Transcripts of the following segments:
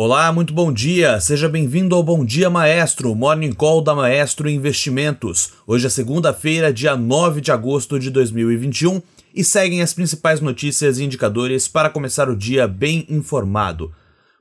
Olá, muito bom dia. Seja bem-vindo ao Bom Dia Maestro, Morning Call da Maestro Investimentos. Hoje é segunda-feira, dia 9 de agosto de 2021, e seguem as principais notícias e indicadores para começar o dia bem informado.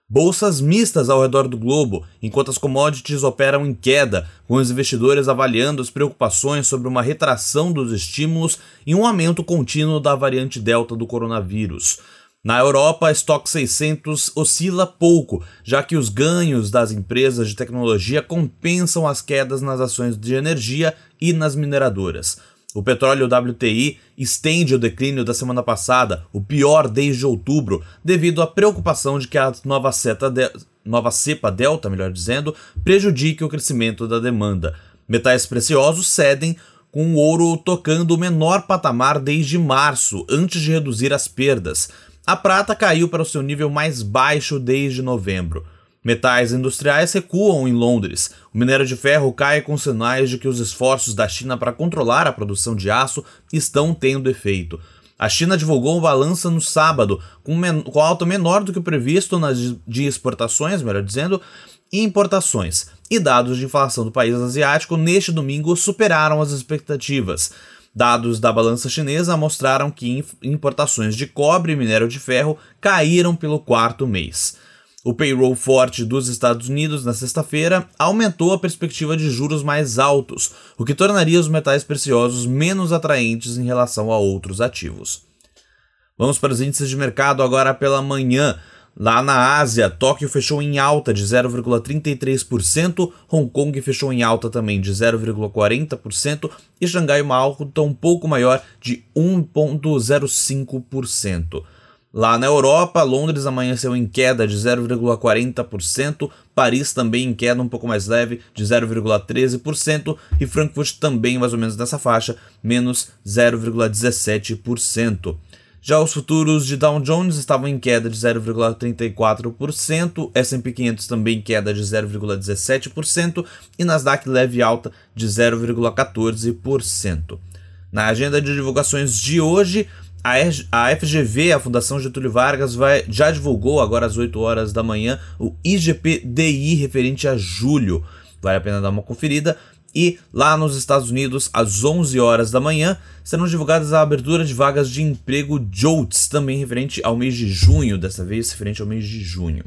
Bolsas mistas ao redor do globo, enquanto as commodities operam em queda, com os investidores avaliando as preocupações sobre uma retração dos estímulos e um aumento contínuo da variante Delta do coronavírus. Na Europa, a Stock 600 oscila pouco, já que os ganhos das empresas de tecnologia compensam as quedas nas ações de energia e nas mineradoras. O petróleo WTI estende o declínio da semana passada, o pior desde outubro, devido à preocupação de que a nova, de... nova cepa Delta, melhor dizendo, prejudique o crescimento da demanda. Metais preciosos cedem, com o ouro tocando o menor patamar desde março, antes de reduzir as perdas. A prata caiu para o seu nível mais baixo desde novembro. Metais industriais recuam em Londres. O minério de ferro cai com sinais de que os esforços da China para controlar a produção de aço estão tendo efeito. A China divulgou balança no sábado, com, com alta menor do que o previsto nas de exportações, melhor dizendo, e importações. E dados de inflação do país asiático neste domingo superaram as expectativas. Dados da balança chinesa mostraram que importações de cobre e minério de ferro caíram pelo quarto mês. O payroll forte dos Estados Unidos na sexta-feira aumentou a perspectiva de juros mais altos, o que tornaria os metais preciosos menos atraentes em relação a outros ativos. Vamos para os índices de mercado agora pela manhã. Lá na Ásia, Tóquio fechou em alta de 0,33%, Hong Kong fechou em alta também de 0,40% e Xangai uma alta um pouco maior de 1,05%. Lá na Europa, Londres amanheceu em queda de 0,40%, Paris também em queda um pouco mais leve de 0,13% e Frankfurt também mais ou menos nessa faixa, menos 0,17%. Já os futuros de Dow Jones estavam em queda de 0,34%, S&P 500 também em queda de 0,17% e Nasdaq leve alta de 0,14%. Na agenda de divulgações de hoje, a FGV, a Fundação Getúlio Vargas, vai, já divulgou agora às 8 horas da manhã o IGP-DI referente a julho. Vale a pena dar uma conferida. E lá nos Estados Unidos, às 11 horas da manhã, serão divulgadas a abertura de vagas de emprego JOLTS, também referente ao mês de junho, dessa vez referente ao mês de junho.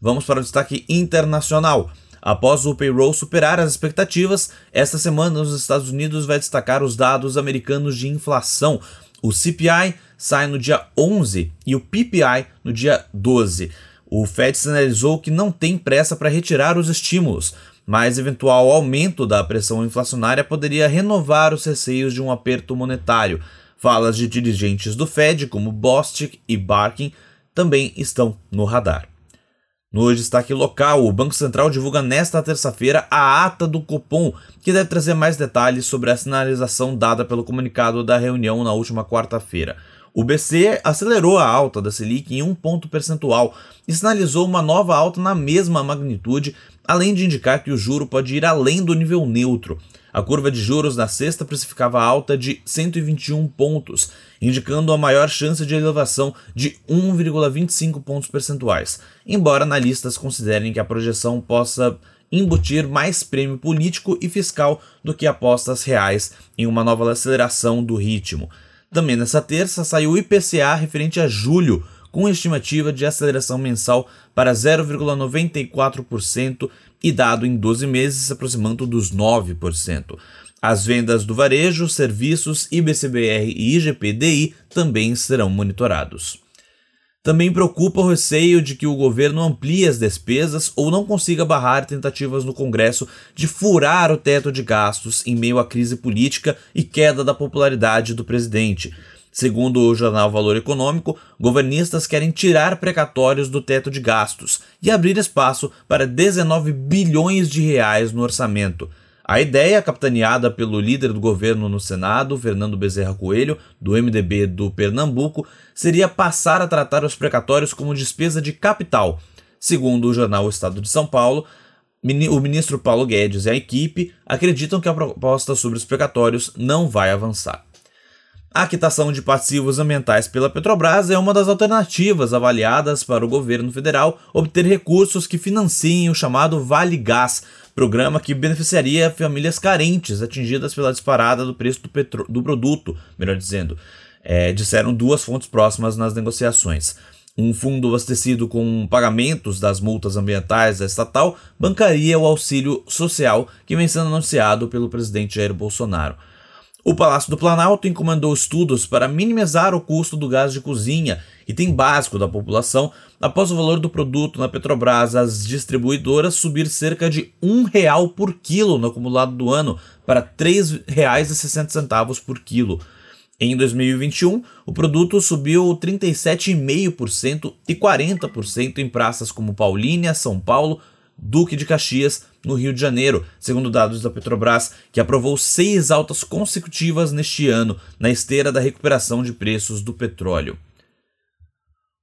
Vamos para o destaque internacional. Após o payroll superar as expectativas, esta semana os Estados Unidos vai destacar os dados americanos de inflação. O CPI sai no dia 11 e o PPI no dia 12. O Fed sinalizou que não tem pressa para retirar os estímulos, mas eventual aumento da pressão inflacionária poderia renovar os receios de um aperto monetário. Falas de dirigentes do Fed, como Bostic e Barkin, também estão no radar. No destaque local, o Banco Central divulga nesta terça-feira a ata do Copom, que deve trazer mais detalhes sobre a sinalização dada pelo comunicado da reunião na última quarta-feira. O BC acelerou a alta da Selic em um ponto percentual e sinalizou uma nova alta na mesma magnitude, além de indicar que o juro pode ir além do nível neutro. A curva de juros na sexta precificava alta de 121 pontos, indicando a maior chance de elevação de 1,25 pontos percentuais, embora analistas considerem que a projeção possa embutir mais prêmio político e fiscal do que apostas reais em uma nova aceleração do ritmo. Também nessa terça saiu o IPCA referente a julho, com estimativa de aceleração mensal para 0,94% e dado em 12 meses se aproximando dos 9%. As vendas do varejo, serviços, IBCBR e IGPDI também serão monitorados. Também preocupa o receio de que o governo amplie as despesas ou não consiga barrar tentativas no Congresso de furar o teto de gastos em meio à crise política e queda da popularidade do presidente. Segundo o jornal Valor Econômico, governistas querem tirar precatórios do teto de gastos e abrir espaço para 19 bilhões de reais no orçamento. A ideia, capitaneada pelo líder do governo no Senado, Fernando Bezerra Coelho, do MDB do Pernambuco, seria passar a tratar os precatórios como despesa de capital. Segundo o jornal Estado de São Paulo, o ministro Paulo Guedes e a equipe acreditam que a proposta sobre os precatórios não vai avançar. A quitação de passivos ambientais pela Petrobras é uma das alternativas avaliadas para o governo federal obter recursos que financiem o chamado Vale Gás, programa que beneficiaria famílias carentes atingidas pela disparada do preço do, petro do produto, melhor dizendo, é, disseram duas fontes próximas nas negociações. Um fundo abastecido com pagamentos das multas ambientais da estatal bancaria o auxílio social que vem sendo anunciado pelo presidente Jair Bolsonaro. O Palácio do Planalto encomendou estudos para minimizar o custo do gás de cozinha, item básico da população, após o valor do produto na Petrobras às distribuidoras subir cerca de um real por quilo no acumulado do ano para R$ 3,60 por quilo. Em 2021, o produto subiu 37,5% e 40% em praças como Paulínia, São Paulo, Duque de Caxias, no Rio de Janeiro, segundo dados da Petrobras, que aprovou seis altas consecutivas neste ano na esteira da recuperação de preços do petróleo.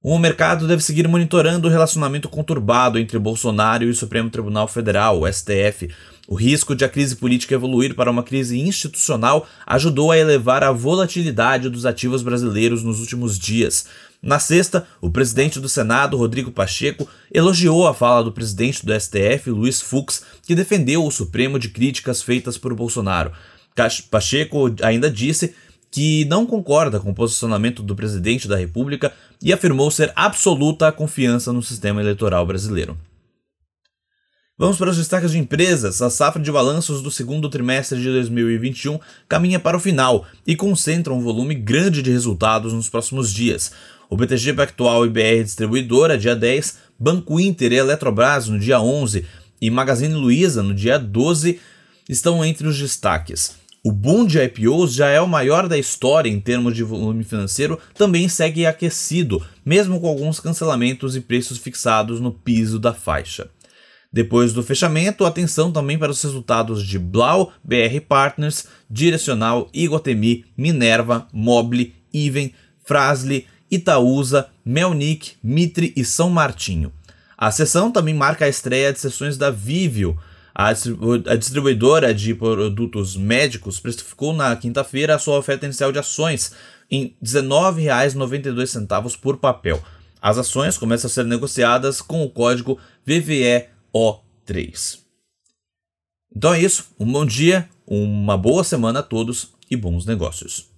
O mercado deve seguir monitorando o relacionamento conturbado entre Bolsonaro e o Supremo Tribunal Federal, o STF. O risco de a crise política evoluir para uma crise institucional ajudou a elevar a volatilidade dos ativos brasileiros nos últimos dias. Na sexta, o presidente do Senado, Rodrigo Pacheco, elogiou a fala do presidente do STF, Luiz Fux, que defendeu o Supremo de críticas feitas por Bolsonaro. Pacheco ainda disse que não concorda com o posicionamento do presidente da República e afirmou ser absoluta a confiança no sistema eleitoral brasileiro. Vamos para os destaques de empresas. A safra de balanços do segundo trimestre de 2021 caminha para o final e concentra um volume grande de resultados nos próximos dias. O BTG Pactual e BR Distribuidora, dia 10, Banco Inter e Eletrobras, no dia 11, e Magazine Luiza, no dia 12, estão entre os destaques. O boom de IPOs já é o maior da história em termos de volume financeiro, também segue aquecido, mesmo com alguns cancelamentos e preços fixados no piso da faixa. Depois do fechamento, atenção também para os resultados de Blau, BR Partners, Direcional, Iguatemi, Minerva, Mobile, Even, Frasli, Itaúsa, Melnick, Mitre e São Martinho. A sessão também marca a estreia de sessões da Vivio. A distribuidora de produtos médicos precificou na quinta-feira a sua oferta inicial de ações em R$ 19,92 por papel. As ações começam a ser negociadas com o código VVEO3. Então é isso. Um bom dia, uma boa semana a todos e bons negócios.